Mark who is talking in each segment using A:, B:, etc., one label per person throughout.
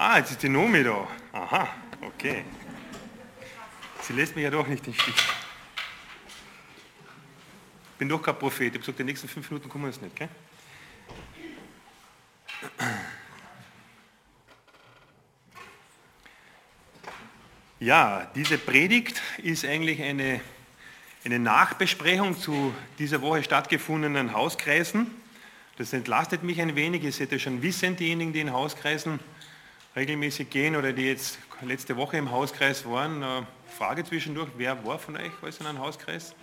A: Ah, jetzt ist die Nomi da. Aha, okay. Sie lässt mich ja doch nicht den Stich. Ich bin doch kein Prophet. Ich habe gesagt, die nächsten fünf Minuten kommen wir jetzt nicht, gell? Ja, diese Predigt ist eigentlich eine, eine Nachbesprechung zu dieser Woche stattgefundenen Hauskreisen. Das entlastet mich ein wenig. Ihr seht ja schon wissen, diejenigen, die in Hauskreisen regelmäßig gehen oder die jetzt letzte Woche im Hauskreis waren. Äh, Frage zwischendurch, wer war von euch alles in einem Hauskreis?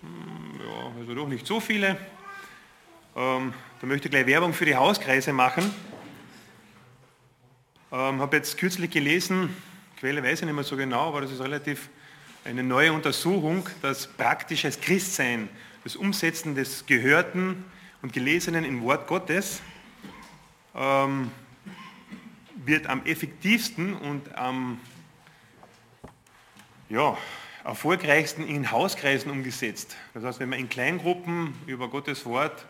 A: Hm, ja, also doch nicht so viele. Ähm, da möchte ich gleich Werbung für die Hauskreise machen. Ähm, habe jetzt kürzlich gelesen, Quelle weiß ich nicht mehr so genau, aber das ist relativ eine neue Untersuchung, dass praktisches Christsein, das Umsetzen des Gehörten und Gelesenen im Wort Gottes ähm, wird am effektivsten und am ja, erfolgreichsten in Hauskreisen umgesetzt. Das heißt, wenn man in Kleingruppen über Gottes Wort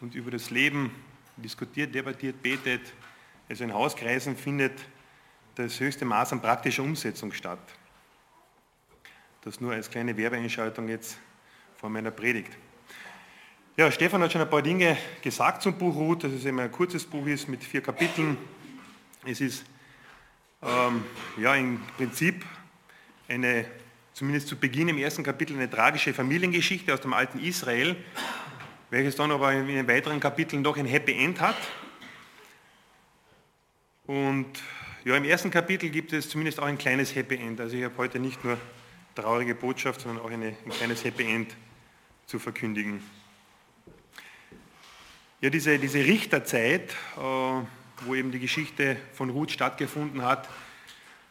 A: und über das Leben diskutiert, debattiert, betet, also in Hauskreisen findet das höchste Maß an praktischer Umsetzung statt. Das nur als kleine Werbeentscheidung jetzt vor meiner Predigt. Ja, Stefan hat schon ein paar Dinge gesagt zum Buch Ruth, dass es eben ein kurzes Buch ist mit vier Kapiteln. Es ist ähm, ja im Prinzip eine, zumindest zu Beginn im ersten Kapitel, eine tragische Familiengeschichte aus dem alten Israel, welches dann aber in den weiteren Kapiteln doch ein Happy End hat. Und ja, im ersten Kapitel gibt es zumindest auch ein kleines Happy End. Also ich habe heute nicht nur traurige Botschaft, sondern auch eine, ein kleines Happy End zu verkündigen. Ja, diese, diese Richterzeit, äh, wo eben die Geschichte von Ruth stattgefunden hat,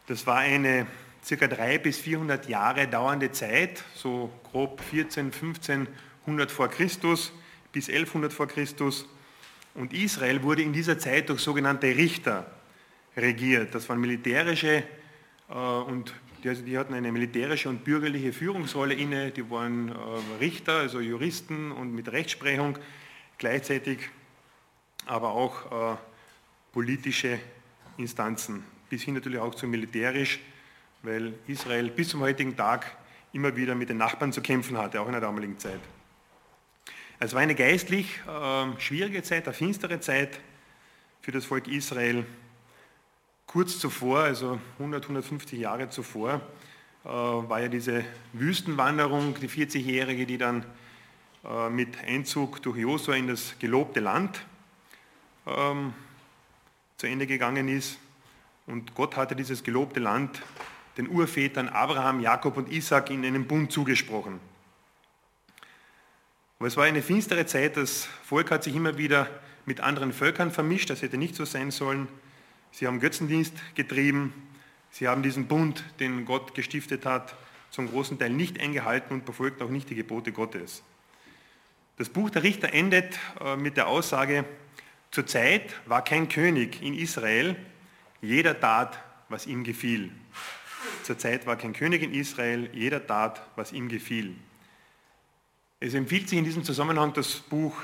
A: das war eine circa 300 bis 400 Jahre dauernde Zeit, so grob 14, 1500 vor Christus bis 1100 vor Christus. Und Israel wurde in dieser Zeit durch sogenannte Richter regiert. Das waren militärische äh, und die, also die, hatten eine militärische und bürgerliche Führungsrolle inne. Die waren äh, Richter, also Juristen und mit Rechtsprechung gleichzeitig, aber auch äh, politische Instanzen, bis hin natürlich auch zu militärisch, weil Israel bis zum heutigen Tag immer wieder mit den Nachbarn zu kämpfen hatte, auch in der damaligen Zeit. Es war eine geistlich äh, schwierige Zeit, eine finstere Zeit für das Volk Israel. Kurz zuvor, also 100, 150 Jahre zuvor, äh, war ja diese Wüstenwanderung, die 40-jährige, die dann äh, mit Einzug durch Josua in das gelobte Land ähm, zu Ende gegangen ist. Und Gott hatte dieses gelobte Land den Urvätern Abraham, Jakob und Isaac in einen Bund zugesprochen. Aber es war eine finstere Zeit, das Volk hat sich immer wieder mit anderen Völkern vermischt, das hätte nicht so sein sollen. Sie haben Götzendienst getrieben, sie haben diesen Bund, den Gott gestiftet hat, zum großen Teil nicht eingehalten und befolgt auch nicht die Gebote Gottes. Das Buch der Richter endet äh, mit der Aussage, zur Zeit war kein König in Israel, jeder tat, was ihm gefiel. Zur Zeit war kein König in Israel, jeder tat, was ihm gefiel. Es empfiehlt sich in diesem Zusammenhang das Buch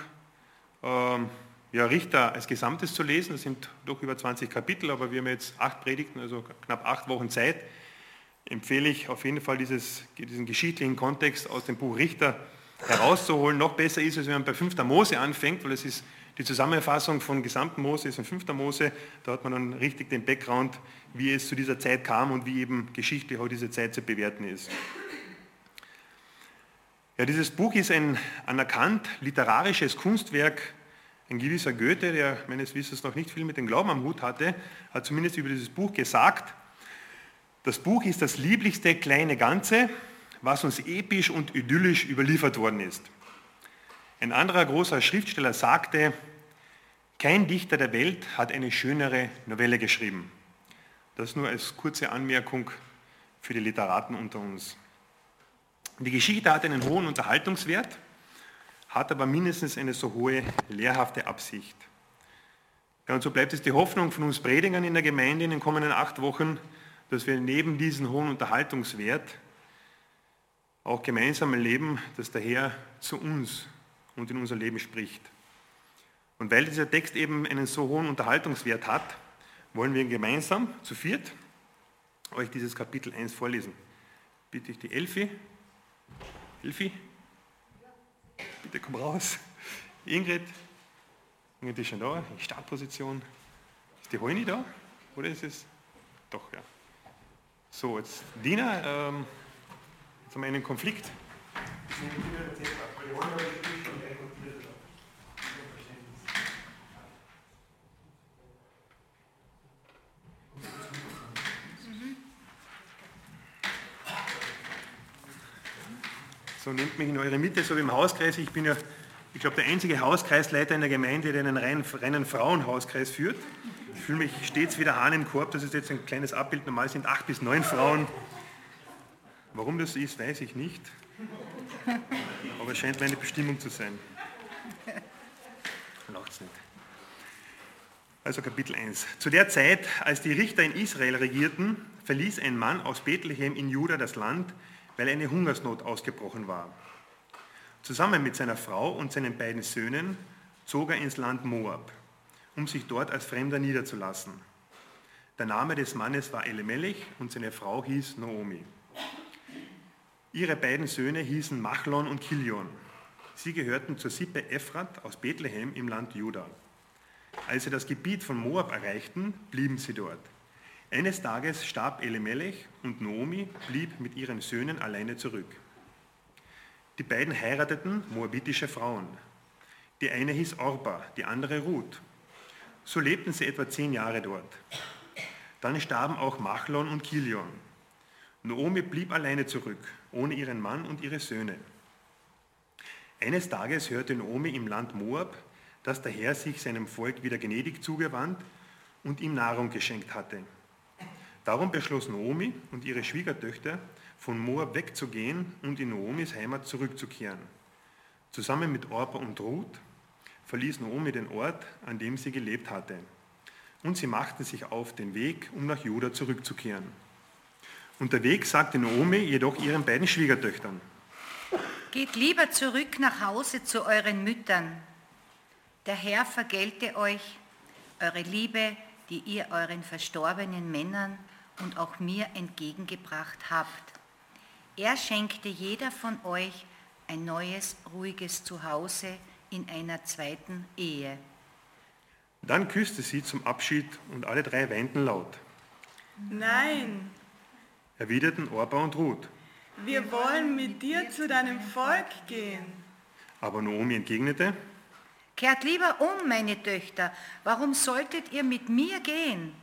A: ähm, ja, Richter als Gesamtes zu lesen. Das sind doch über 20 Kapitel, aber wir haben jetzt acht Predigten, also knapp acht Wochen Zeit. Empfehle ich auf jeden Fall dieses, diesen geschichtlichen Kontext aus dem Buch Richter herauszuholen. Noch besser ist es, wenn man bei 5. Mose anfängt, weil es ist die Zusammenfassung von gesamten Mose ist in 5. Mose. Da hat man dann richtig den Background, wie es zu dieser Zeit kam und wie eben geschichtlich auch diese Zeit zu bewerten ist. Ja, dieses Buch ist ein anerkannt literarisches Kunstwerk. Ein gewisser Goethe, der meines Wissens noch nicht viel mit dem Glauben am Hut hatte, hat zumindest über dieses Buch gesagt, das Buch ist das lieblichste kleine Ganze, was uns episch und idyllisch überliefert worden ist. Ein anderer großer Schriftsteller sagte, kein Dichter der Welt hat eine schönere Novelle geschrieben. Das nur als kurze Anmerkung für die Literaten unter uns. Die Geschichte hat einen hohen Unterhaltungswert, hat aber mindestens eine so hohe lehrhafte Absicht. Ja, und so bleibt es die Hoffnung von uns Predigern in der Gemeinde in den kommenden acht Wochen, dass wir neben diesem hohen Unterhaltungswert auch gemeinsam erleben, dass der Herr zu uns und in unser Leben spricht. Und weil dieser Text eben einen so hohen Unterhaltungswert hat, wollen wir gemeinsam zu viert euch dieses Kapitel 1 vorlesen. Bitte ich die Elfi. Elfi? Bitte komm raus. Ingrid. Ingrid ist schon da, in Startposition. Ist die Heuni da? Oder ist es? Doch, ja. So, jetzt Dina, ähm, jetzt haben wir einen Konflikt. So nehmt mich in eure Mitte, so wie im Hauskreis. Ich bin ja, ich glaube, der einzige Hauskreisleiter in der Gemeinde, der einen reinen, reinen Frauenhauskreis führt. Ich fühle mich stets wieder Hahn im Korb. Das ist jetzt ein kleines Abbild. Normal sind acht bis neun Frauen. Warum das ist, weiß ich nicht. Aber es scheint meine Bestimmung zu sein. Lacht's nicht. Also Kapitel 1. Zu der Zeit, als die Richter in Israel regierten, verließ ein Mann aus Bethlehem in Juda das Land, weil eine Hungersnot ausgebrochen war. Zusammen mit seiner Frau und seinen beiden Söhnen zog er ins Land Moab, um sich dort als Fremder niederzulassen. Der Name des Mannes war Elimelech und seine Frau hieß Naomi. Ihre beiden Söhne hießen Machlon und Kilion. Sie gehörten zur Sippe Ephrat aus Bethlehem im Land Juda. Als sie das Gebiet von Moab erreichten, blieben sie dort. Eines Tages starb Elimelech und Naomi blieb mit ihren Söhnen alleine zurück. Die beiden heirateten moabitische Frauen. Die eine hieß Orpa, die andere Ruth. So lebten sie etwa zehn Jahre dort. Dann starben auch Machlon und Kilion. Naomi blieb alleine zurück, ohne ihren Mann und ihre Söhne. Eines Tages hörte Naomi im Land Moab, dass der Herr sich seinem Volk wieder gnädig zugewandt und ihm Nahrung geschenkt hatte. Darum beschloss Naomi und ihre Schwiegertöchter, von Moab wegzugehen und in Naomis Heimat zurückzukehren. Zusammen mit Orpa und Ruth verließ Naomi den Ort, an dem sie gelebt hatte. Und sie machten sich auf den Weg, um nach Juda zurückzukehren. Unterwegs sagte Naomi jedoch ihren beiden Schwiegertöchtern,
B: Geht lieber zurück nach Hause zu euren Müttern. Der Herr vergelte euch eure Liebe, die ihr euren verstorbenen Männern und auch mir entgegengebracht habt. Er schenkte jeder von euch ein neues, ruhiges Zuhause in einer zweiten Ehe.
A: Dann küsste sie zum Abschied und alle drei weinten laut.
C: Nein,
A: Erwiderten Orpa und Ruth.
C: wir wollen mit dir zu deinem Volk gehen.
A: Aber Naomi entgegnete,
B: Kehrt lieber um, meine Töchter. Warum solltet ihr mit mir gehen?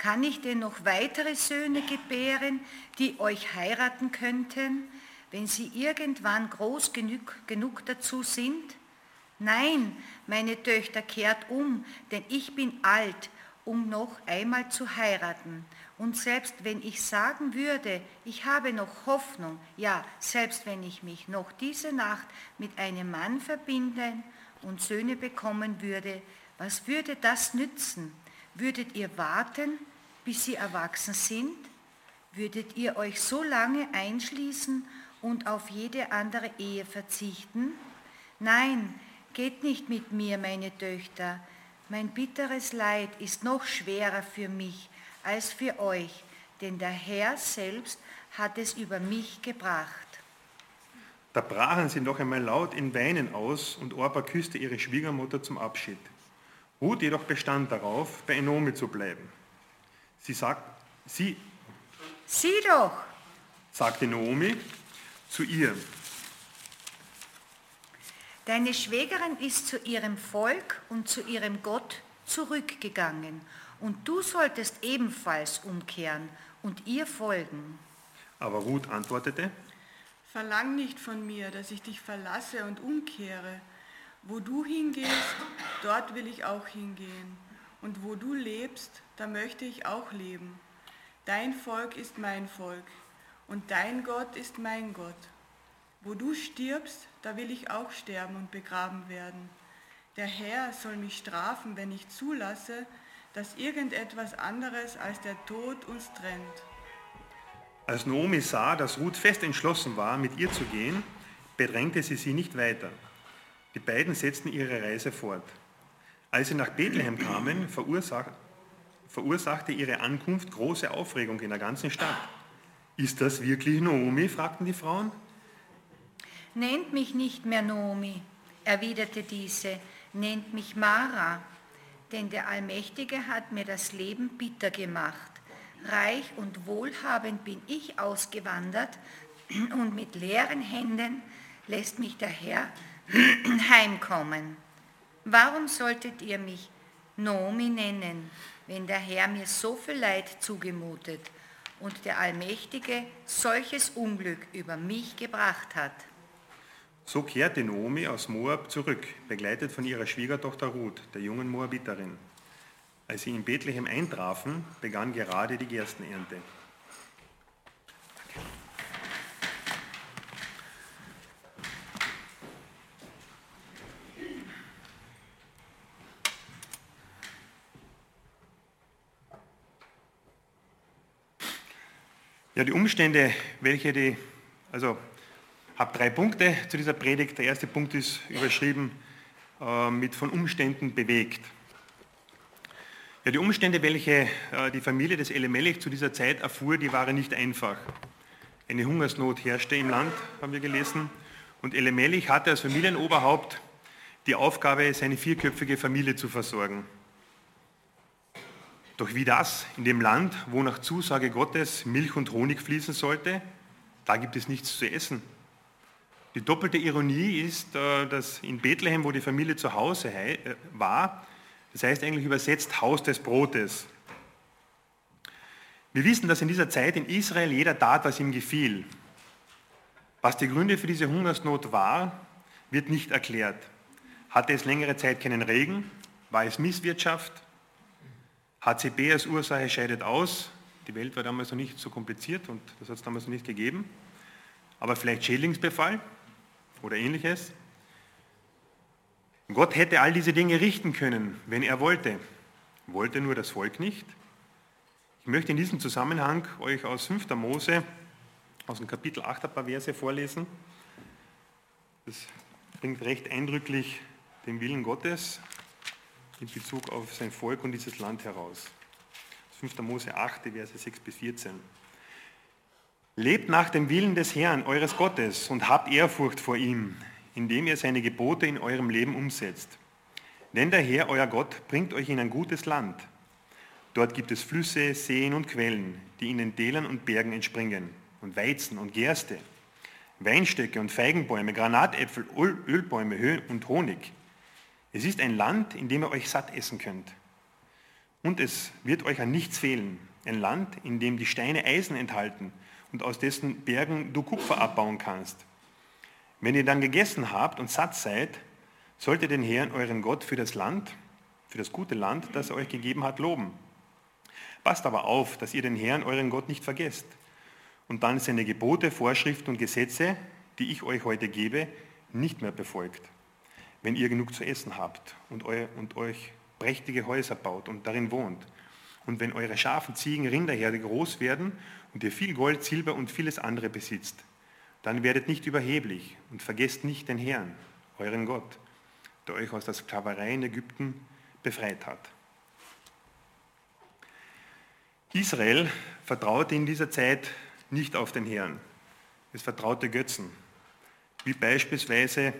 B: Kann ich denn noch weitere Söhne gebären, die euch heiraten könnten, wenn sie irgendwann groß genug, genug dazu sind? Nein, meine Töchter, kehrt um, denn ich bin alt, um noch einmal zu heiraten. Und selbst wenn ich sagen würde, ich habe noch Hoffnung, ja, selbst wenn ich mich noch diese Nacht mit einem Mann verbinden und Söhne bekommen würde, was würde das nützen? Würdet ihr warten, bis sie erwachsen sind? Würdet ihr euch so lange einschließen und auf jede andere Ehe verzichten? Nein, geht nicht mit mir, meine Töchter. Mein bitteres Leid ist noch schwerer für mich als für euch, denn der Herr selbst hat es über mich gebracht.
A: Da brachen sie noch einmal laut in Weinen aus und Orpa küsste ihre Schwiegermutter zum Abschied. Ruth jedoch bestand darauf, bei Enomi zu bleiben. Sie sagt, sie,
B: Sieh doch,
A: sagte Naomi zu ihr,
B: deine Schwägerin ist zu ihrem Volk und zu ihrem Gott zurückgegangen, und du solltest ebenfalls umkehren und ihr folgen.
A: aber Ruth antwortete,
C: Verlang nicht von mir, dass ich dich verlasse und umkehre. Wo du hingehst, dort will ich auch hingehen. Und wo du lebst, da möchte ich auch leben. Dein Volk ist mein Volk und dein Gott ist mein Gott. Wo du stirbst, da will ich auch sterben und begraben werden. Der Herr soll mich strafen, wenn ich zulasse, dass irgendetwas anderes als der Tod uns trennt.
A: Als Naomi sah, dass Ruth fest entschlossen war, mit ihr zu gehen, bedrängte sie sie nicht weiter. Die beiden setzten ihre Reise fort. Als sie nach Bethlehem kamen, verursach, verursachte ihre Ankunft große Aufregung in der ganzen Stadt. Ist das wirklich Naomi? fragten die Frauen.
B: Nennt mich nicht mehr Naomi, erwiderte diese, nennt mich Mara, denn der Allmächtige hat mir das Leben bitter gemacht. Reich und wohlhabend bin ich ausgewandert und mit leeren Händen lässt mich der Herr heimkommen. Warum solltet ihr mich Naomi nennen, wenn der Herr mir so viel Leid zugemutet und der Allmächtige solches Unglück über mich gebracht hat?
A: So kehrte Naomi aus Moab zurück, begleitet von ihrer Schwiegertochter Ruth, der jungen Moabiterin. Als sie in Bethlehem eintrafen, begann gerade die Gerstenernte. Ja, die Umstände, welche die, also habe drei Punkte zu dieser Predigt. Der erste Punkt ist überschrieben äh, mit von Umständen bewegt. Ja, die Umstände, welche äh, die Familie des Elimelech zu dieser Zeit erfuhr, die waren nicht einfach. Eine Hungersnot herrschte im Land, haben wir gelesen. Und Elimelech hatte als Familienoberhaupt die Aufgabe, seine vierköpfige Familie zu versorgen. Doch wie das in dem Land, wo nach Zusage Gottes Milch und Honig fließen sollte, da gibt es nichts zu essen. Die doppelte Ironie ist, äh, dass in Bethlehem, wo die Familie zu Hause äh, war, das heißt eigentlich übersetzt Haus des Brotes. Wir wissen, dass in dieser Zeit in Israel jeder tat, was ihm gefiel. Was die Gründe für diese Hungersnot war, wird nicht erklärt. Hatte es längere Zeit keinen Regen? War es Misswirtschaft? HCB als Ursache scheidet aus. Die Welt war damals noch nicht so kompliziert und das hat es damals noch nicht gegeben. Aber vielleicht Schädlingsbefall? oder ähnliches. Gott hätte all diese Dinge richten können, wenn er wollte. Wollte nur das Volk nicht. Ich möchte in diesem Zusammenhang euch aus 5. Mose, aus dem Kapitel 8 ein paar Verse vorlesen. Das bringt recht eindrücklich den Willen Gottes in Bezug auf sein Volk und dieses Land heraus. 5. Mose 8, Verse 6 bis 14. Lebt nach dem Willen des Herrn, eures Gottes, und habt Ehrfurcht vor ihm, indem ihr seine Gebote in eurem Leben umsetzt. Denn der Herr, euer Gott, bringt euch in ein gutes Land. Dort gibt es Flüsse, Seen und Quellen, die in den Tälern und Bergen entspringen, und Weizen und Gerste, Weinstöcke und Feigenbäume, Granatäpfel, Ölbäume und Honig. Es ist ein Land, in dem ihr euch satt essen könnt. Und es wird euch an nichts fehlen. Ein Land, in dem die Steine Eisen enthalten und aus dessen Bergen du Kupfer abbauen kannst. Wenn ihr dann gegessen habt und satt seid, sollt ihr den Herrn, euren Gott, für das Land, für das gute Land, das er euch gegeben hat, loben. Passt aber auf, dass ihr den Herrn, euren Gott, nicht vergesst und dann seine Gebote, Vorschriften und Gesetze, die ich euch heute gebe, nicht mehr befolgt, wenn ihr genug zu essen habt und, eu und euch prächtige Häuser baut und darin wohnt. Und wenn eure Schafen, Ziegen, Rinderherde groß werden und ihr viel Gold, Silber und vieles andere besitzt, dann werdet nicht überheblich und vergesst nicht den Herrn, euren Gott, der euch aus der Sklaverei in Ägypten befreit hat. Israel vertraute in dieser Zeit nicht auf den Herrn. Es vertraute Götzen, wie beispielsweise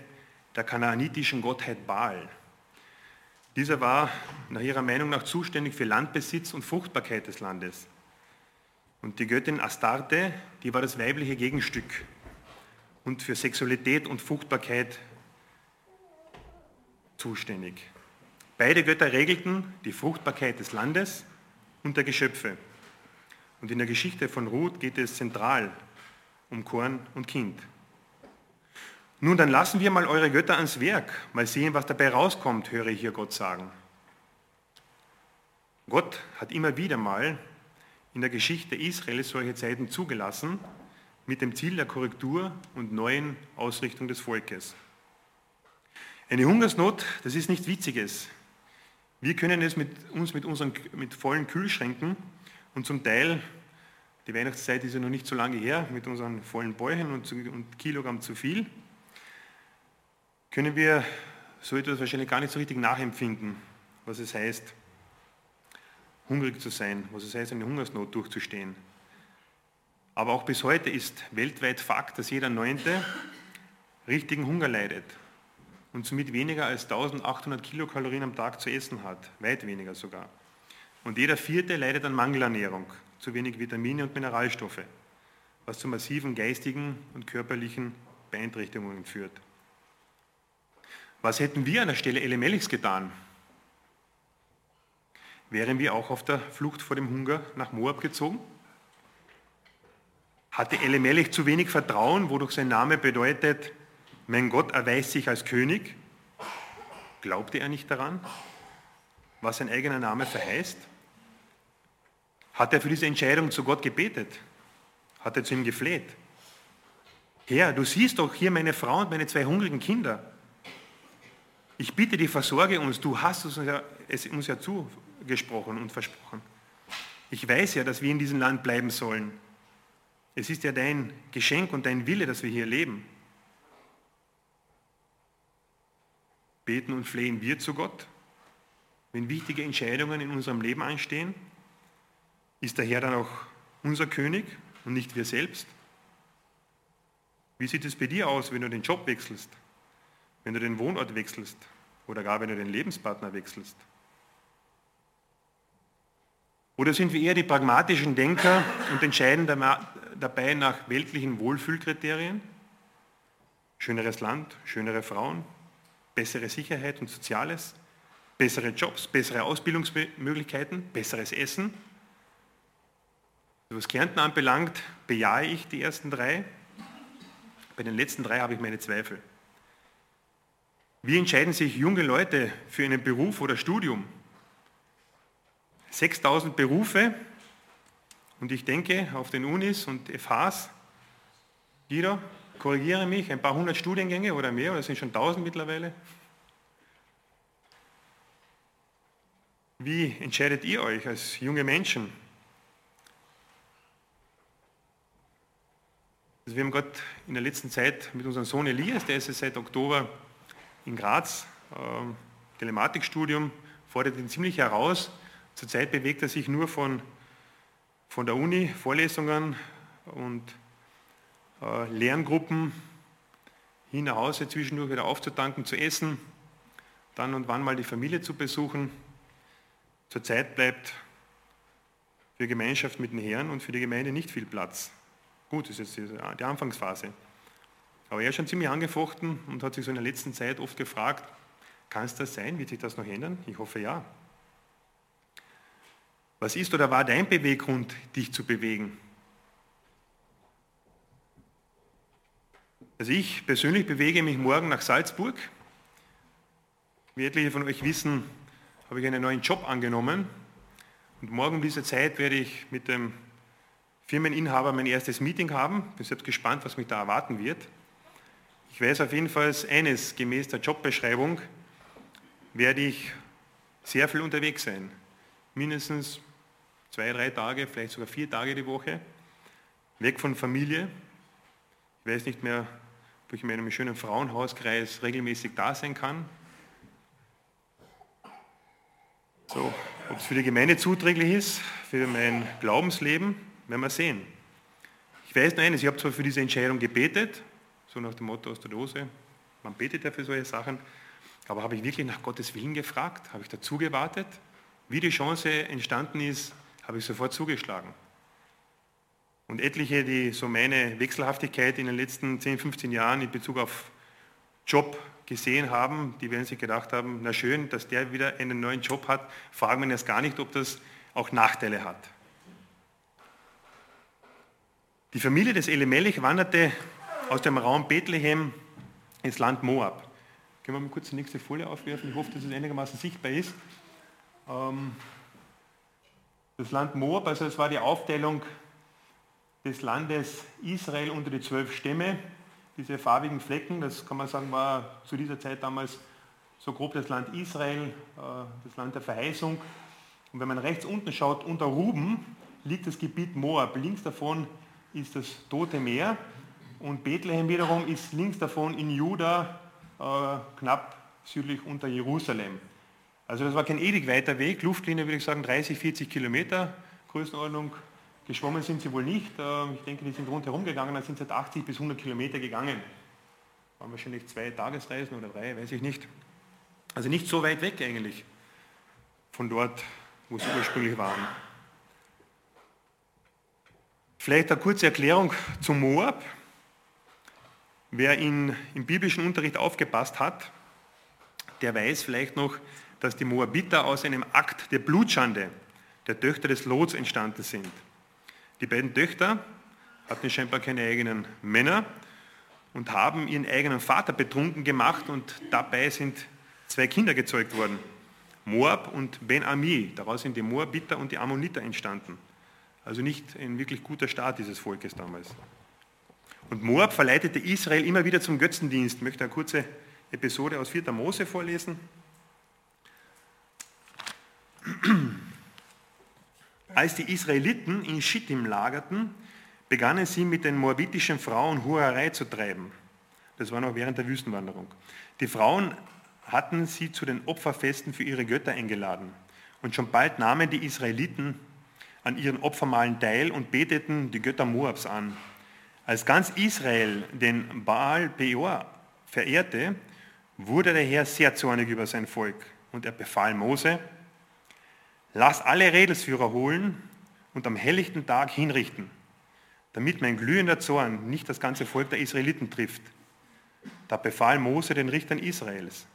A: der kanaanitischen Gottheit Baal. Dieser war nach ihrer Meinung nach zuständig für Landbesitz und Fruchtbarkeit des Landes. Und die Göttin Astarte, die war das weibliche Gegenstück und für Sexualität und Fruchtbarkeit zuständig. Beide Götter regelten die Fruchtbarkeit des Landes und der Geschöpfe. Und in der Geschichte von Ruth geht es zentral um Korn und Kind. Nun, dann lassen wir mal eure Götter ans Werk, mal sehen, was dabei rauskommt, höre ich hier Gott sagen. Gott hat immer wieder mal in der Geschichte Israels solche Zeiten zugelassen, mit dem Ziel der Korrektur und neuen Ausrichtung des Volkes. Eine Hungersnot, das ist nichts Witziges. Wir können es mit uns mit unseren mit vollen Kühlschränken und zum Teil, die Weihnachtszeit ist ja noch nicht so lange her, mit unseren vollen Bäuchen und, und Kilogramm zu viel, können wir so etwas wahrscheinlich gar nicht so richtig nachempfinden, was es heißt, hungrig zu sein, was es heißt, eine Hungersnot durchzustehen. Aber auch bis heute ist weltweit Fakt, dass jeder Neunte richtigen Hunger leidet und somit weniger als 1800 Kilokalorien am Tag zu essen hat, weit weniger sogar. Und jeder Vierte leidet an Mangelernährung, zu wenig Vitamine und Mineralstoffe, was zu massiven geistigen und körperlichen Beeinträchtigungen führt. Was hätten wir an der Stelle Elemelichs getan? Wären wir auch auf der Flucht vor dem Hunger nach Moab gezogen? Hatte Elimelech zu wenig Vertrauen, wodurch sein Name bedeutet, mein Gott erweist sich als König? Glaubte er nicht daran, was sein eigener Name verheißt? Hat er für diese Entscheidung zu Gott gebetet? Hat er zu ihm gefleht? Herr, du siehst doch hier meine Frau und meine zwei hungrigen Kinder. Ich bitte dich, versorge uns. Du hast es uns ja, es uns ja zugesprochen und versprochen. Ich weiß ja, dass wir in diesem Land bleiben sollen. Es ist ja dein Geschenk und dein Wille, dass wir hier leben. Beten und flehen wir zu Gott, wenn wichtige Entscheidungen in unserem Leben anstehen? Ist der Herr dann auch unser König und nicht wir selbst? Wie sieht es bei dir aus, wenn du den Job wechselst, wenn du den Wohnort wechselst oder gar wenn du den Lebenspartner wechselst? Oder sind wir eher die pragmatischen Denker und entscheiden dabei nach weltlichen Wohlfühlkriterien? Schöneres Land, schönere Frauen, bessere Sicherheit und Soziales, bessere Jobs, bessere Ausbildungsmöglichkeiten, besseres Essen. Was Kärnten anbelangt, bejahe ich die ersten drei. Bei den letzten drei habe ich meine Zweifel. Wie entscheiden sich junge Leute für einen Beruf oder Studium? 6000 Berufe und ich denke auf den Unis und FHs, jeder korrigiere mich, ein paar hundert Studiengänge oder mehr, oder sind schon tausend mittlerweile. Wie entscheidet ihr euch als junge Menschen? Also wir haben Gott in der letzten Zeit mit unserem Sohn Elias, der ist seit Oktober in Graz, äh, Telematikstudium, fordert ihn ziemlich heraus. Zurzeit bewegt er sich nur von, von der Uni, Vorlesungen und äh, Lerngruppen hin nach Hause zwischendurch wieder aufzutanken, zu essen, dann und wann mal die Familie zu besuchen. Zurzeit bleibt für Gemeinschaft mit den Herren und für die Gemeinde nicht viel Platz. Gut, das ist jetzt die Anfangsphase. Aber er ist schon ziemlich angefochten und hat sich so in der letzten Zeit oft gefragt, kann es das sein? Wird sich das noch ändern? Ich hoffe ja. Was ist oder war dein Beweggrund, dich zu bewegen? Also ich persönlich bewege mich morgen nach Salzburg. Wie etliche von euch wissen, habe ich einen neuen Job angenommen. Und morgen um diese Zeit werde ich mit dem Firmeninhaber mein erstes Meeting haben. Bin selbst gespannt, was mich da erwarten wird. Ich weiß auf jeden Fall eines, gemäß der Jobbeschreibung werde ich sehr viel unterwegs sein. Mindestens zwei, drei Tage, vielleicht sogar vier Tage die Woche. Weg von Familie. Ich weiß nicht mehr, wo ich in meinem schönen Frauenhauskreis regelmäßig da sein kann. So, ob es für die Gemeinde zuträglich ist, für mein Glaubensleben, werden wir sehen. Ich weiß nur eines, ich habe zwar für diese Entscheidung gebetet, so nach dem Motto aus der Dose, man betet ja für solche Sachen, aber habe ich wirklich nach Gottes Willen gefragt? Habe ich dazu gewartet? Wie die Chance entstanden ist, habe ich sofort zugeschlagen. Und etliche, die so meine Wechselhaftigkeit in den letzten 10, 15 Jahren in Bezug auf Job gesehen haben, die werden sich gedacht haben, na schön, dass der wieder einen neuen Job hat, fragen wir jetzt gar nicht, ob das auch Nachteile hat. Die Familie des Elimelech wanderte aus dem Raum Bethlehem ins Land Moab. Können wir mal kurz die nächste Folie aufwerfen? Ich hoffe, dass es einigermaßen sichtbar ist. Ähm, das Land Moab, also es war die Aufteilung des Landes Israel unter die zwölf Stämme. Diese farbigen Flecken, das kann man sagen, war zu dieser Zeit damals so grob das Land Israel, äh, das Land der Verheißung. Und wenn man rechts unten schaut, unter Ruben liegt das Gebiet Moab. Links davon ist das Tote Meer und Bethlehem wiederum ist links davon in Juda, äh, knapp südlich unter Jerusalem. Also das war kein ewig weiter Weg, Luftlinie würde ich sagen 30, 40 Kilometer Größenordnung. Geschwommen sind sie wohl nicht. Äh, ich denke, die sind rundherum gegangen, dann sind sie 80 bis 100 Kilometer gegangen. Waren wahrscheinlich zwei Tagesreisen oder drei, weiß ich nicht. Also nicht so weit weg eigentlich von dort, wo sie ursprünglich waren. Vielleicht eine kurze Erklärung zum Moab. Wer in, im biblischen Unterricht aufgepasst hat, der weiß vielleicht noch, dass die Moabiter aus einem Akt der Blutschande der Töchter des Lots entstanden sind. Die beiden Töchter hatten scheinbar keine eigenen Männer und haben ihren eigenen Vater betrunken gemacht und dabei sind zwei Kinder gezeugt worden. Moab und Ben-Ami. Daraus sind die Moabiter und die Ammoniter entstanden. Also nicht ein wirklich guter Start dieses Volkes damals. Und Moab verleitete Israel immer wieder zum Götzendienst. Ich möchte eine kurze Episode aus 4. Mose vorlesen. Als die Israeliten in Schittim lagerten, begannen sie mit den moabitischen Frauen Hurerei zu treiben. Das war noch während der Wüstenwanderung. Die Frauen hatten sie zu den Opferfesten für ihre Götter eingeladen. Und schon bald nahmen die Israeliten an ihren Opfermalen teil und beteten die Götter Moabs an. Als ganz Israel den Baal Peor verehrte, wurde der Herr sehr zornig über sein Volk und er befahl Mose, lass alle Redelsführer holen und am helllichten Tag hinrichten, damit mein glühender Zorn nicht das ganze Volk der Israeliten trifft. Da befahl Mose den Richtern Israels,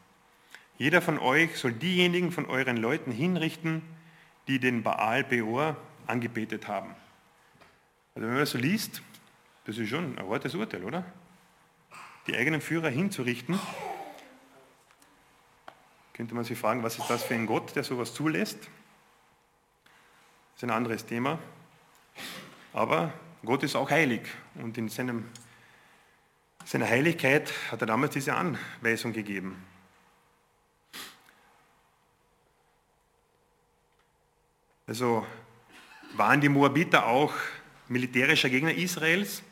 A: jeder von euch soll diejenigen von euren Leuten hinrichten, die den Baal Peor angebetet haben. Also wenn man das so liest, das ist schon ein hartes Urteil, oder? Die eigenen Führer hinzurichten, könnte man sich fragen, was ist das für ein Gott, der sowas zulässt? Das ist ein anderes Thema. Aber Gott ist auch heilig und in seinem, seiner Heiligkeit hat er damals diese Anweisung gegeben. Also waren die Moabiter auch militärischer Gegner Israels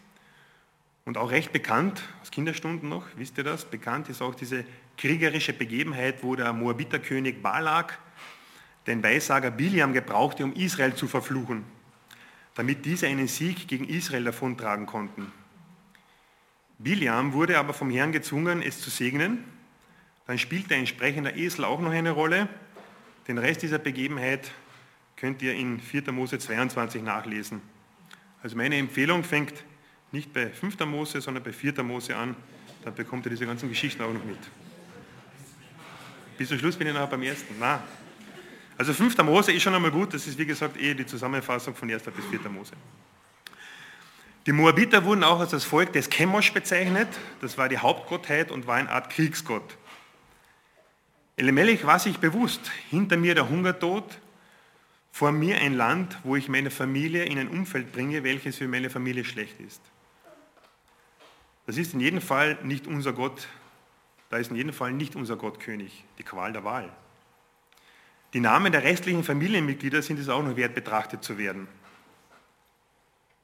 A: und auch recht bekannt, aus Kinderstunden noch, wisst ihr das? Bekannt ist auch diese kriegerische Begebenheit, wo der Moabiterkönig Balak den Weissager Biliam gebrauchte, um Israel zu verfluchen, damit diese einen Sieg gegen Israel davontragen konnten. Biliam wurde aber vom Herrn gezwungen, es zu segnen. Dann spielte ein entsprechender Esel auch noch eine Rolle. Den Rest dieser Begebenheit könnt ihr in 4. Mose 22 nachlesen. Also meine Empfehlung fängt nicht bei 5. Mose, sondern bei 4. Mose an. Da bekommt ihr diese ganzen Geschichten auch noch mit. Bis zum Schluss bin ich nachher beim ersten. Na. Also 5. Mose ist schon einmal gut, das ist wie gesagt eh die Zusammenfassung von 1. bis 4. Mose. Die Moabiter wurden auch als das Volk des Chemosh bezeichnet. Das war die Hauptgottheit und war eine Art Kriegsgott. Elimelech war sich bewusst, hinter mir der Hungertod, vor mir ein Land, wo ich meine Familie in ein Umfeld bringe, welches für meine Familie schlecht ist. Das ist in jedem Fall nicht unser Gott, da ist in jedem Fall nicht unser Gott König, die Qual der Wahl. Die Namen der restlichen Familienmitglieder sind es auch noch wert, betrachtet zu werden.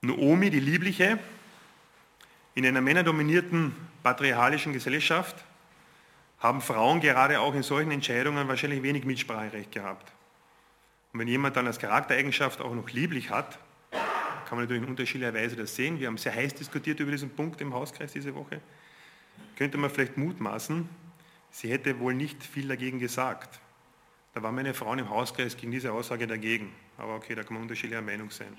A: Noomi, die Liebliche, in einer männerdominierten patriarchalischen Gesellschaft haben Frauen gerade auch in solchen Entscheidungen wahrscheinlich wenig Mitspracherecht gehabt. Und wenn jemand dann als Charaktereigenschaft auch noch lieblich hat, kann man natürlich in unterschiedlicher Weise das sehen. Wir haben sehr heiß diskutiert über diesen Punkt im Hauskreis diese Woche. Könnte man vielleicht mutmaßen, sie hätte wohl nicht viel dagegen gesagt. Da waren meine Frauen im Hauskreis gegen diese Aussage dagegen. Aber okay, da kann man unterschiedlicher Meinung sein.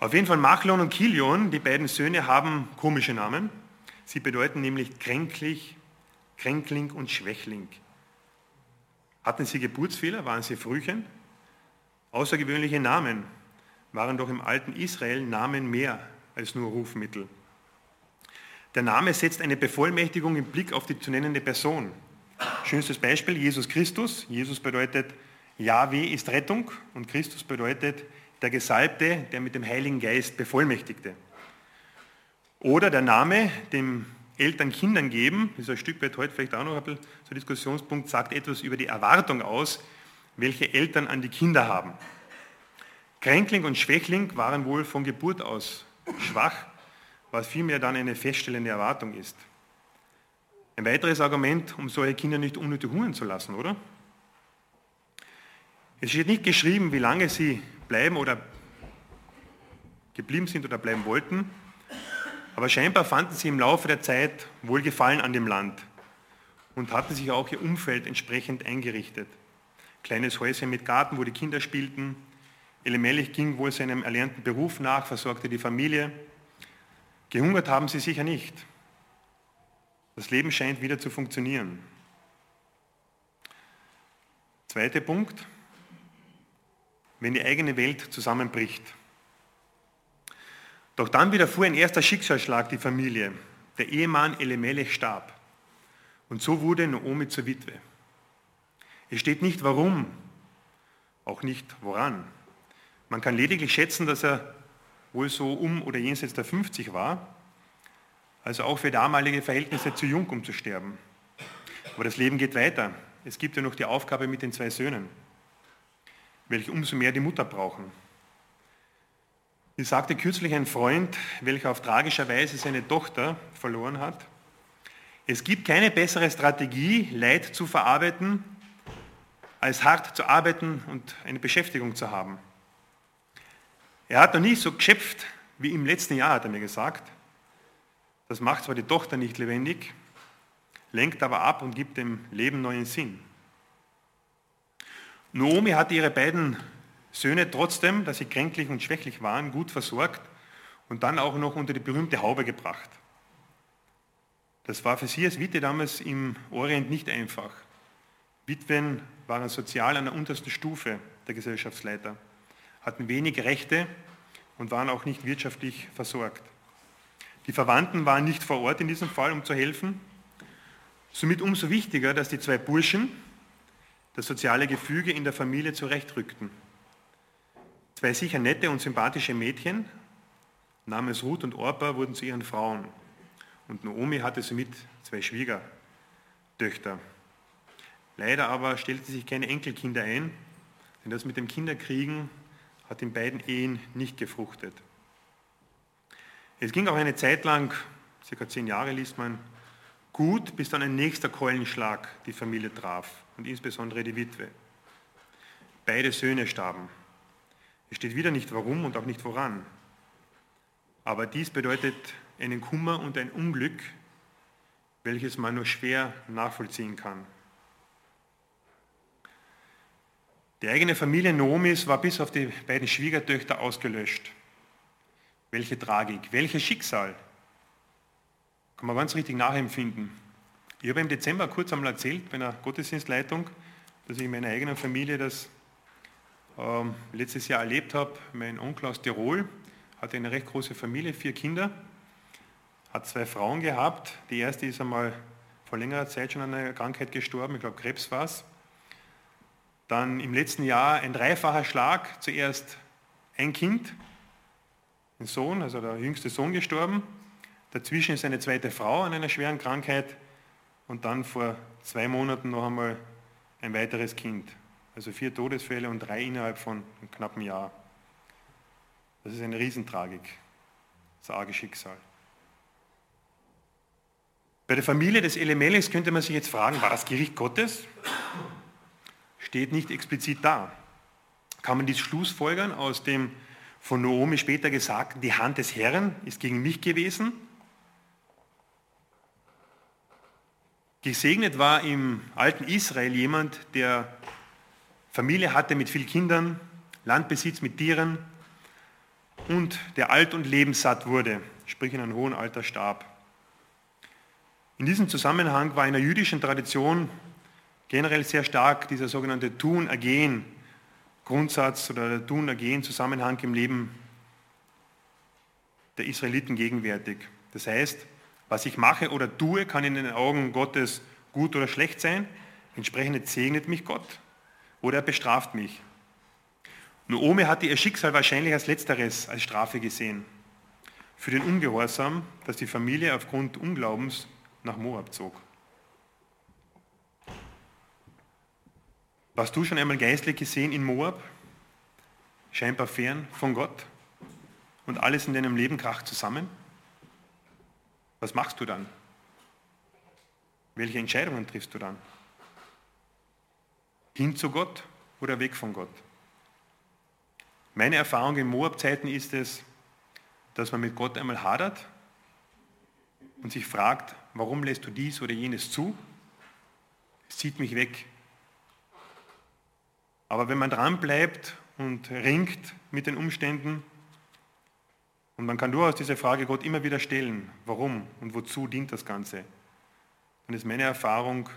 A: Auf jeden Fall Machlon und Kilion, die beiden Söhne, haben komische Namen. Sie bedeuten nämlich kränklich, Kränkling und Schwächling. Hatten sie Geburtsfehler? Waren sie Frühchen? Außergewöhnliche Namen waren doch im alten Israel Namen mehr als nur Rufmittel. Der Name setzt eine Bevollmächtigung im Blick auf die zu nennende Person. Schönstes Beispiel, Jesus Christus. Jesus bedeutet, Yahweh ist Rettung und Christus bedeutet der Gesalbte, der mit dem Heiligen Geist bevollmächtigte. Oder der Name, dem Eltern Kindern geben, das ist ein Stück weit heute vielleicht auch noch ein bisschen so Diskussionspunkt, sagt etwas über die Erwartung aus, welche Eltern an die Kinder haben. Kränkling und Schwächling waren wohl von Geburt aus schwach, was vielmehr dann eine feststellende Erwartung ist. Ein weiteres Argument, um solche Kinder nicht unnötig hungern zu lassen, oder? Es steht nicht geschrieben, wie lange sie bleiben oder geblieben sind oder bleiben wollten, aber scheinbar fanden sie im Laufe der Zeit Wohlgefallen an dem Land und hatten sich auch ihr Umfeld entsprechend eingerichtet. Kleines Häuschen mit Garten, wo die Kinder spielten. Elimelech ging wohl seinem erlernten Beruf nach, versorgte die Familie. Gehungert haben sie sicher nicht. Das Leben scheint wieder zu funktionieren. Zweiter Punkt, wenn die eigene Welt zusammenbricht. Doch dann widerfuhr ein erster Schicksalsschlag die Familie. Der Ehemann Elimelech starb. Und so wurde Naomi zur Witwe. Es steht nicht warum, auch nicht woran. Man kann lediglich schätzen, dass er wohl so um oder jenseits der 50 war, also auch für damalige Verhältnisse zu jung, um zu sterben. Aber das Leben geht weiter. Es gibt ja noch die Aufgabe mit den zwei Söhnen, welche umso mehr die Mutter brauchen. Wie sagte kürzlich ein Freund, welcher auf tragischer Weise seine Tochter verloren hat, es gibt keine bessere Strategie, Leid zu verarbeiten, als hart zu arbeiten und eine Beschäftigung zu haben. Er hat noch nie so geschöpft wie im letzten Jahr, hat er mir gesagt. Das macht zwar die Tochter nicht lebendig, lenkt aber ab und gibt dem Leben neuen Sinn. Naomi hatte ihre beiden Söhne trotzdem, dass sie kränklich und schwächlich waren, gut versorgt und dann auch noch unter die berühmte Haube gebracht. Das war für sie als Witwe damals im Orient nicht einfach. Witwen waren sozial an der untersten Stufe der Gesellschaftsleiter, hatten wenig Rechte und waren auch nicht wirtschaftlich versorgt. Die Verwandten waren nicht vor Ort in diesem Fall, um zu helfen. Somit umso wichtiger, dass die zwei Burschen das soziale Gefüge in der Familie zurechtrückten. Zwei sicher nette und sympathische Mädchen namens Ruth und Orpa wurden zu ihren Frauen. Und Naomi hatte somit zwei Schwiegertöchter. Leider aber stellten sich keine Enkelkinder ein, denn das mit dem Kinderkriegen hat in beiden Ehen nicht gefruchtet. Es ging auch eine Zeit lang, circa zehn Jahre liest man, gut, bis dann ein nächster Keulenschlag die Familie traf und insbesondere die Witwe. Beide Söhne starben. Es steht wieder nicht warum und auch nicht woran. Aber dies bedeutet einen Kummer und ein Unglück, welches man nur schwer nachvollziehen kann. Die eigene Familie Nomis war bis auf die beiden Schwiegertöchter ausgelöscht. Welche Tragik, welches Schicksal. Kann man ganz richtig nachempfinden. Ich habe im Dezember kurz einmal erzählt bei einer Gottesdienstleitung, dass ich in meiner eigenen Familie das ähm, letztes Jahr erlebt habe. Mein Onkel aus Tirol hatte eine recht große Familie, vier Kinder, hat zwei Frauen gehabt. Die erste ist einmal vor längerer Zeit schon an einer Krankheit gestorben, ich glaube Krebs war es. Dann im letzten Jahr ein dreifacher Schlag, zuerst ein Kind, ein Sohn, also der jüngste Sohn gestorben. Dazwischen ist eine zweite Frau an einer schweren Krankheit und dann vor zwei Monaten noch einmal ein weiteres Kind. Also vier Todesfälle und drei innerhalb von einem knappen Jahr. Das ist eine Riesentragik, das arge Schicksal. Bei der Familie des Elimelechs könnte man sich jetzt fragen, war das Gericht Gottes? Steht nicht explizit da. Kann man dies schlussfolgern aus dem von Naomi später gesagten, die Hand des Herrn ist gegen mich gewesen? Gesegnet war im alten Israel jemand, der Familie hatte mit vielen Kindern, Landbesitz mit Tieren und der alt und lebenssatt wurde, sprich in einem hohen Alter starb. In diesem Zusammenhang war in der jüdischen Tradition generell sehr stark dieser sogenannte Tun-Ergehen Grundsatz oder der Tun-Ergehen-Zusammenhang im Leben der Israeliten gegenwärtig. Das heißt, was ich mache oder tue, kann in den Augen Gottes gut oder schlecht sein. Entsprechend segnet mich Gott oder er bestraft mich. Naomi hatte ihr Schicksal wahrscheinlich als letzteres als Strafe gesehen. Für den Ungehorsam, dass die Familie aufgrund Unglaubens nach Moab zog. Warst du schon einmal geistlich gesehen in Moab? Scheinbar fern von Gott? Und alles in deinem Leben kracht zusammen? Was machst du dann? Welche Entscheidungen triffst du dann? hin zu Gott oder weg von Gott. Meine Erfahrung in Moab-Zeiten ist es, dass man mit Gott einmal hadert und sich fragt, warum lässt du dies oder jenes zu? Es zieht mich weg. Aber wenn man dran bleibt und ringt mit den Umständen, und man kann durchaus diese Frage Gott immer wieder stellen, warum und wozu dient das Ganze, dann ist meine Erfahrung,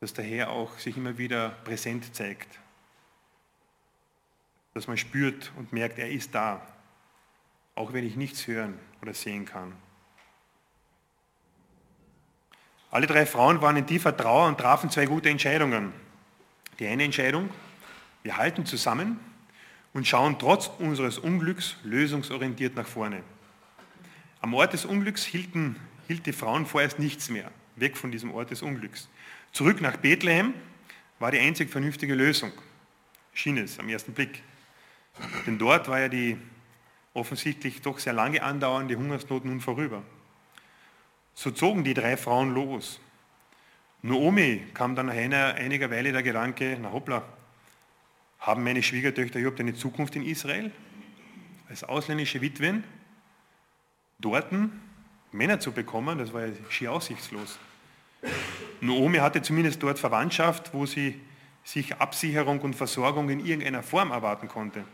A: dass der Herr auch sich immer wieder präsent zeigt. Dass man spürt und merkt, er ist da, auch wenn ich nichts hören oder sehen kann. Alle drei Frauen waren in tiefer Trauer und trafen zwei gute Entscheidungen. Die eine Entscheidung, wir halten zusammen und schauen trotz unseres Unglücks lösungsorientiert nach vorne. Am Ort des Unglücks hielten, hielt die Frauen vorerst nichts mehr, weg von diesem Ort des Unglücks. Zurück nach Bethlehem war die einzig vernünftige Lösung, schien es am ersten Blick. Denn dort war ja die offensichtlich doch sehr lange andauernde Hungersnot nun vorüber. So zogen die drei Frauen los. Naomi kam dann nach einer, einiger Weile der Gedanke, na hoppla, haben meine Schwiegertöchter überhaupt eine Zukunft in Israel? Als ausländische Witwen dort Männer zu bekommen, das war ja schier aussichtslos. Naomi hatte zumindest dort Verwandtschaft, wo sie sich Absicherung und Versorgung in irgendeiner Form erwarten konnte.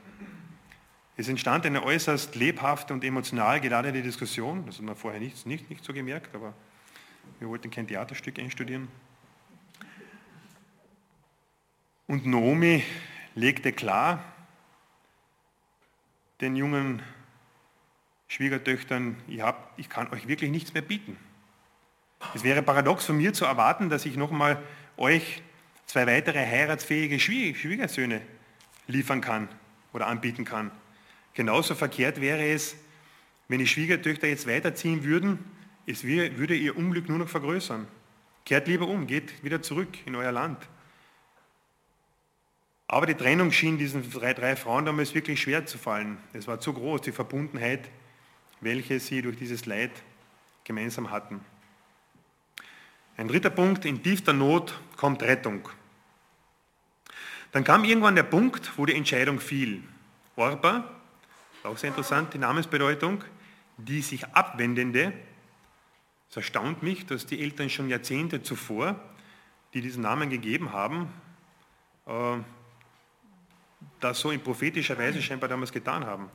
A: Es entstand eine äußerst lebhafte und emotional geladene Diskussion. Das hat man vorher nicht, nicht, nicht so gemerkt, aber wir wollten kein Theaterstück einstudieren. Und Naomi legte klar den jungen Schwiegertöchtern, ich, hab, ich kann euch wirklich nichts mehr bieten. Es wäre paradox von mir zu erwarten, dass ich nochmal euch zwei weitere heiratsfähige Schwiegersöhne liefern kann oder anbieten kann. Genauso verkehrt wäre es, wenn die Schwiegertöchter jetzt weiterziehen würden, es würde ihr Unglück nur noch vergrößern. Kehrt lieber um, geht wieder zurück in euer Land. Aber die Trennung schien diesen drei, drei Frauen damals wirklich schwer zu fallen. Es war zu groß, die Verbundenheit, welche sie durch dieses Leid gemeinsam hatten. Ein dritter Punkt, in tiefster Not kommt Rettung. Dann kam irgendwann der Punkt, wo die Entscheidung fiel. Orpa auch sehr interessant, die Namensbedeutung, die sich abwendende. Es erstaunt mich, dass die Eltern schon Jahrzehnte zuvor, die diesen Namen gegeben haben, äh, das so in prophetischer Weise scheinbar damals getan haben.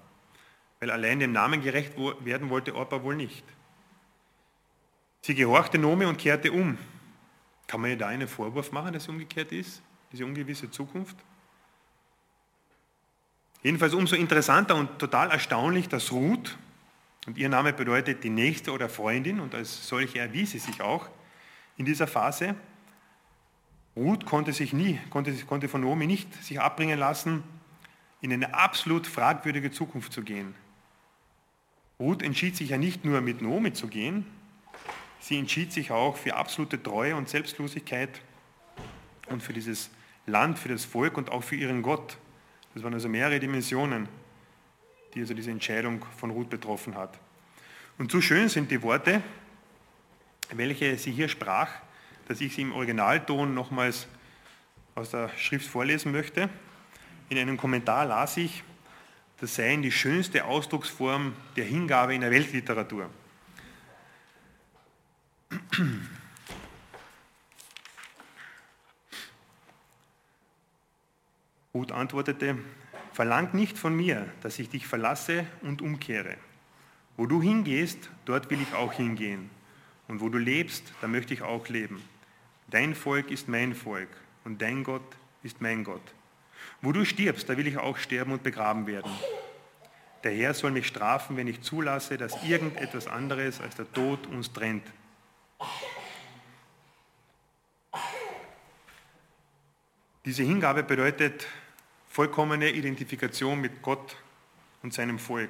A: Weil allein dem Namen gerecht werden wollte Orpa wohl nicht. Sie gehorchte Nome und kehrte um. Kann man ihr da einen Vorwurf machen, dass sie umgekehrt ist? Diese ungewisse Zukunft? Jedenfalls umso interessanter und total erstaunlich, dass Ruth, und ihr Name bedeutet die Nächste oder Freundin, und als solche erwies sie sich auch in dieser Phase, Ruth konnte sich nie, konnte, konnte von Naomi nicht sich abbringen lassen, in eine absolut fragwürdige Zukunft zu gehen. Ruth entschied sich ja nicht nur mit Naomi zu gehen, sie entschied sich auch für absolute Treue und Selbstlosigkeit und für dieses Land, für das Volk und auch für ihren Gott. Das waren also mehrere Dimensionen, die also diese Entscheidung von Ruth betroffen hat. Und so schön sind die Worte, welche sie hier sprach, dass ich sie im Originalton nochmals aus der Schrift vorlesen möchte. In einem Kommentar las ich, das sei die schönste Ausdrucksform der Hingabe in der Weltliteratur. Ruth antwortete, verlang nicht von mir, dass ich dich verlasse und umkehre. Wo du hingehst, dort will ich auch hingehen. Und wo du lebst, da möchte ich auch leben. Dein Volk ist mein Volk und dein Gott ist mein Gott. Wo du stirbst, da will ich auch sterben und begraben werden. Der Herr soll mich strafen, wenn ich zulasse, dass irgendetwas anderes als der Tod uns trennt. Diese Hingabe bedeutet vollkommene Identifikation mit Gott und seinem Volk.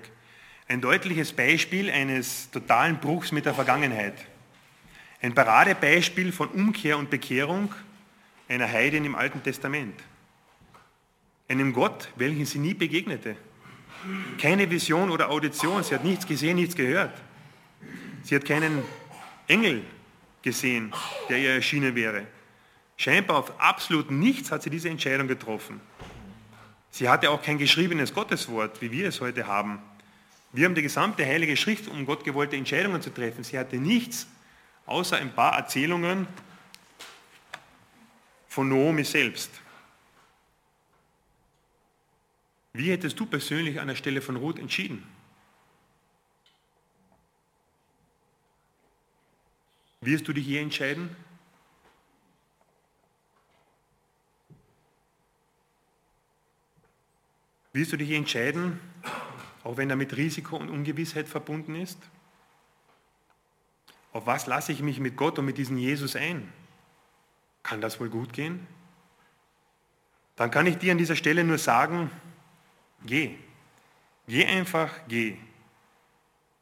A: Ein deutliches Beispiel eines totalen Bruchs mit der Vergangenheit. Ein Paradebeispiel von Umkehr und Bekehrung einer Heidin im Alten Testament. Einem Gott, welchen sie nie begegnete. Keine Vision oder Audition, sie hat nichts gesehen, nichts gehört. Sie hat keinen Engel gesehen, der ihr erschienen wäre. Scheinbar auf absolut nichts hat sie diese Entscheidung getroffen. Sie hatte auch kein geschriebenes Gotteswort, wie wir es heute haben. Wir haben die gesamte Heilige Schrift, um Gott gewollte Entscheidungen zu treffen. Sie hatte nichts außer ein paar Erzählungen von Naomi selbst. Wie hättest du persönlich an der Stelle von Ruth entschieden? Wirst du dich hier entscheiden? Wirst du dich entscheiden, auch wenn damit Risiko und Ungewissheit verbunden ist? Auf was lasse ich mich mit Gott und mit diesem Jesus ein? Kann das wohl gut gehen? Dann kann ich dir an dieser Stelle nur sagen, geh. Geh einfach, geh.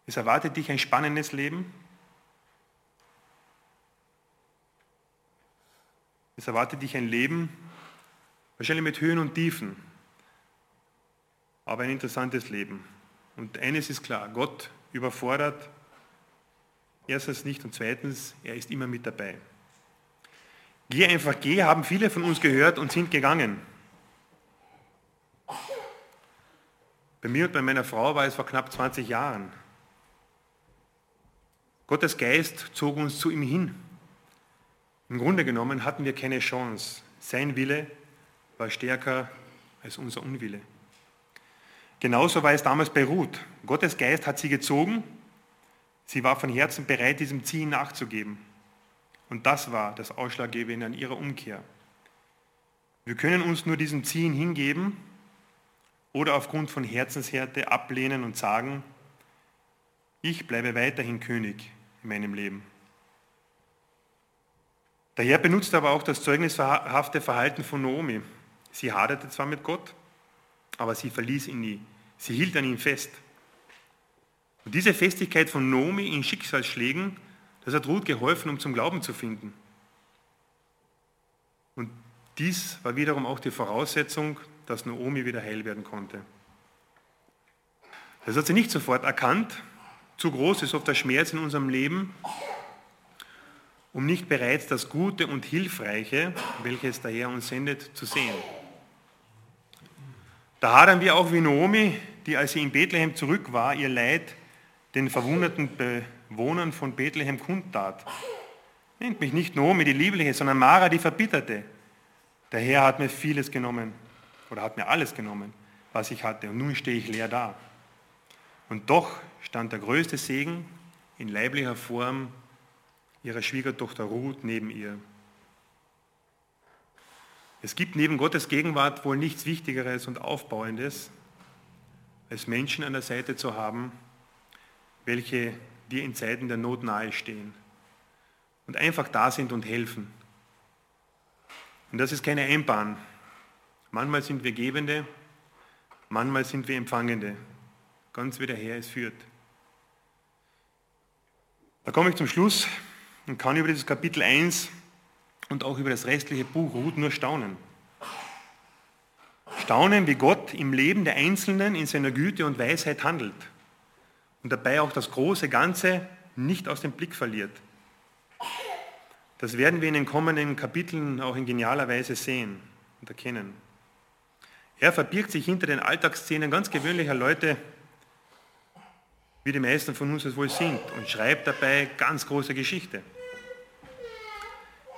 A: Es erwartet dich ein spannendes Leben. Es erwartet dich ein Leben, wahrscheinlich mit Höhen und Tiefen, aber ein interessantes Leben. Und eines ist klar, Gott überfordert erstens nicht und zweitens, er ist immer mit dabei. Geh einfach geh, haben viele von uns gehört und sind gegangen. Bei mir und bei meiner Frau war es vor knapp 20 Jahren. Gottes Geist zog uns zu ihm hin. Im Grunde genommen hatten wir keine Chance. Sein Wille war stärker als unser Unwille. Genauso war es damals bei Ruth. Gottes Geist hat sie gezogen. Sie war von Herzen bereit, diesem Ziehen nachzugeben. Und das war das Ausschlaggebende an ihrer Umkehr. Wir können uns nur diesem Ziehen hingeben oder aufgrund von Herzenshärte ablehnen und sagen, ich bleibe weiterhin König in meinem Leben. Der Herr benutzt aber auch das zeugnishafte Verhalten von Naomi. Sie haderte zwar mit Gott, aber sie verließ ihn nie. Sie hielt an ihm fest. Und diese Festigkeit von Nomi in Schicksalsschlägen, das hat Ruth geholfen, um zum Glauben zu finden. Und dies war wiederum auch die Voraussetzung, dass Naomi wieder heil werden konnte. Das hat sie nicht sofort erkannt. Zu groß ist oft der Schmerz in unserem Leben, um nicht bereits das Gute und Hilfreiche, welches der Herr uns sendet, zu sehen. Da hadern wir auch wie Naomi, die, als sie in Bethlehem zurück war, ihr Leid den verwunderten Bewohnern von Bethlehem kundtat. Nennt mich nicht Naomi, die Liebliche, sondern Mara, die Verbitterte. Der Herr hat mir vieles genommen, oder hat mir alles genommen, was ich hatte, und nun stehe ich leer da. Und doch stand der größte Segen in leiblicher Form ihrer Schwiegertochter Ruth neben ihr. Es gibt neben Gottes Gegenwart wohl nichts Wichtigeres und Aufbauendes, als Menschen an der Seite zu haben, welche dir in Zeiten der Not nahestehen und einfach da sind und helfen. Und das ist keine Einbahn. Manchmal sind wir Gebende, manchmal sind wir Empfangende. Ganz wie der Herr es führt. Da komme ich zum Schluss und kann über dieses Kapitel 1 und auch über das restliche Buch Ruth nur staunen. Staunen, wie Gott im Leben der Einzelnen in seiner Güte und Weisheit handelt und dabei auch das große Ganze nicht aus dem Blick verliert. Das werden wir in den kommenden Kapiteln auch in genialer Weise sehen und erkennen. Er verbirgt sich hinter den Alltagsszenen ganz gewöhnlicher Leute, wie die meisten von uns es wohl sind, und schreibt dabei ganz große Geschichte.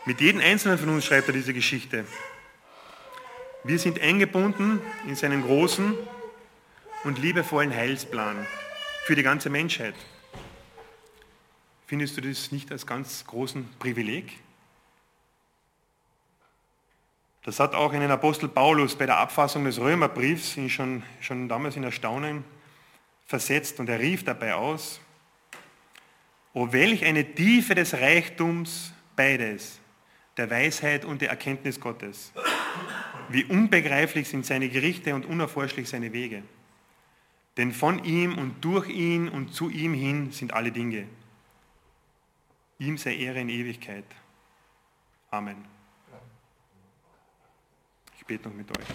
A: Mit jedem Einzelnen von uns schreibt er diese Geschichte. Wir sind eingebunden in seinen großen und liebevollen Heilsplan für die ganze Menschheit. Findest du das nicht als ganz großen Privileg? Das hat auch einen Apostel Paulus bei der Abfassung des Römerbriefs ihn schon, schon damals in Erstaunen versetzt und er rief dabei aus, O welch eine Tiefe des Reichtums beides, der Weisheit und der Erkenntnis Gottes. Wie unbegreiflich sind seine Gerichte und unerforschlich seine Wege. Denn von ihm und durch ihn und zu ihm hin sind alle Dinge. Ihm sei Ehre in Ewigkeit. Amen. Ich bete noch mit euch.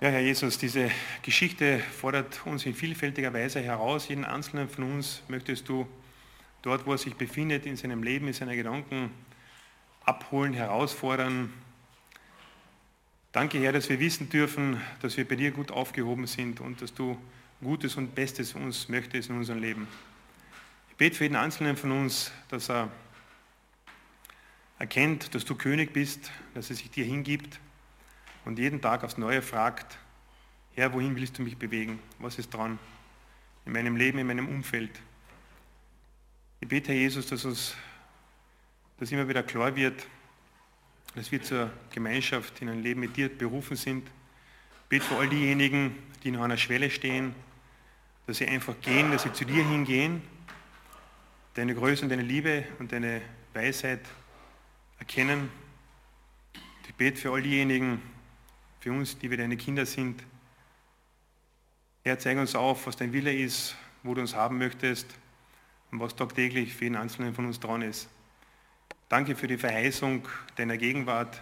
A: Ja, Herr Jesus, diese Geschichte fordert uns in vielfältiger Weise heraus. Jeden einzelnen von uns möchtest du dort, wo er sich befindet, in seinem Leben, in seinen Gedanken abholen, herausfordern. Danke, Herr, dass wir wissen dürfen, dass wir bei dir gut aufgehoben sind und dass du Gutes und Bestes uns möchtest in unserem Leben. Ich bete für jeden Einzelnen von uns, dass er erkennt, dass du König bist, dass er sich dir hingibt und jeden Tag aufs Neue fragt, Herr, wohin willst du mich bewegen? Was ist dran? In meinem Leben, in meinem Umfeld. Ich bete, Herr Jesus, dass uns das immer wieder klar wird, dass wir zur Gemeinschaft in ein Leben mit dir berufen sind. Ich bete für all diejenigen, die noch an einer Schwelle stehen, dass sie einfach gehen, dass sie zu dir hingehen, deine Größe und deine Liebe und deine Weisheit erkennen. Ich bete für all diejenigen, für uns, die wir deine Kinder sind. Herr, zeig uns auf, was dein Wille ist, wo du uns haben möchtest und was tagtäglich für jeden Einzelnen von uns dran ist. Danke für die Verheißung deiner Gegenwart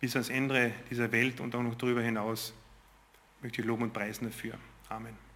A: bis ans Ende dieser Welt und auch noch darüber hinaus. Möchte ich loben und preisen dafür. Amen.